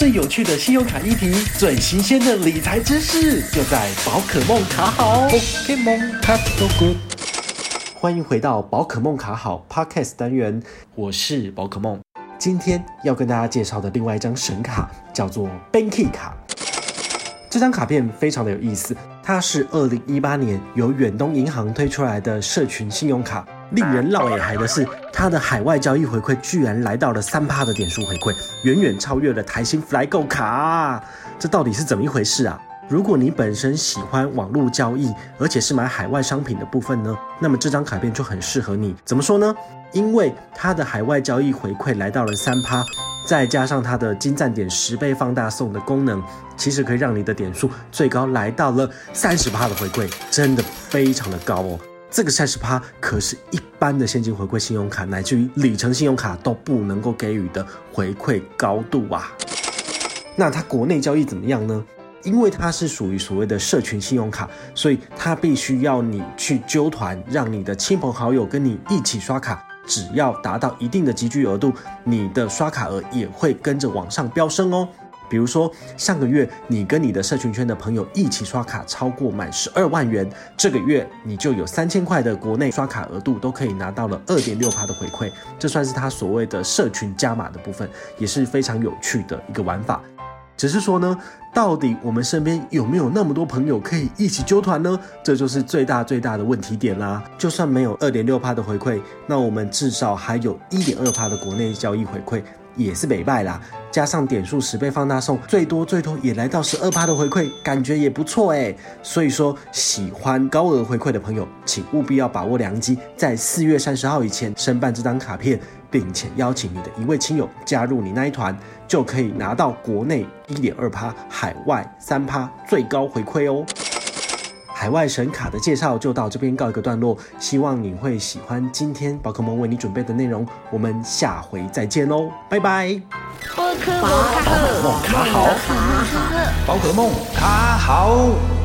最有趣的信用卡议题，最新鲜的理财知识，就在宝可梦卡好。Pokemon Card Good，欢迎回到宝可梦卡好 Podcast 单元，我是宝可梦。今天要跟大家介绍的另外一张神卡叫做 Banky 卡。这张卡片非常的有意思，它是二零一八年由远东银行推出来的社群信用卡。令人绕眼的是，它的海外交易回馈居然来到了三趴的点数回馈，远远超越了台新 Flygo 卡。这到底是怎么一回事啊？如果你本身喜欢网络交易，而且是买海外商品的部分呢，那么这张卡片就很适合你。怎么说呢？因为它的海外交易回馈来到了三趴，再加上它的金赞点十倍放大送的功能，其实可以让你的点数最高来到了三十趴的回馈，真的非常的高哦。这个三十趴可是一般的现金回馈信用卡，乃至于里程信用卡都不能够给予的回馈高度啊！那它国内交易怎么样呢？因为它是属于所谓的社群信用卡，所以它必须要你去揪团，让你的亲朋好友跟你一起刷卡，只要达到一定的集聚额度，你的刷卡额也会跟着往上飙升哦。比如说，上个月你跟你的社群圈的朋友一起刷卡超过满十二万元，这个月你就有三千块的国内刷卡额度都可以拿到了二点六趴的回馈，这算是他所谓的社群加码的部分，也是非常有趣的一个玩法。只是说呢，到底我们身边有没有那么多朋友可以一起揪团呢？这就是最大最大的问题点啦。就算没有二点六趴的回馈，那我们至少还有一点二趴的国内交易回馈。也是美拜啦，加上点数十倍放大送，最多最多也来到十二趴的回馈，感觉也不错哎。所以说，喜欢高额回馈的朋友，请务必要把握良机，在四月三十号以前申办这张卡片，并且邀请你的一位亲友加入你那一团，就可以拿到国内一点二趴，海外三趴最高回馈哦。海外神卡的介绍就到这边告一个段落，希望你会喜欢今天宝可梦为你准备的内容，我们下回再见喽，拜拜。宝可梦卡好，宝可梦卡好。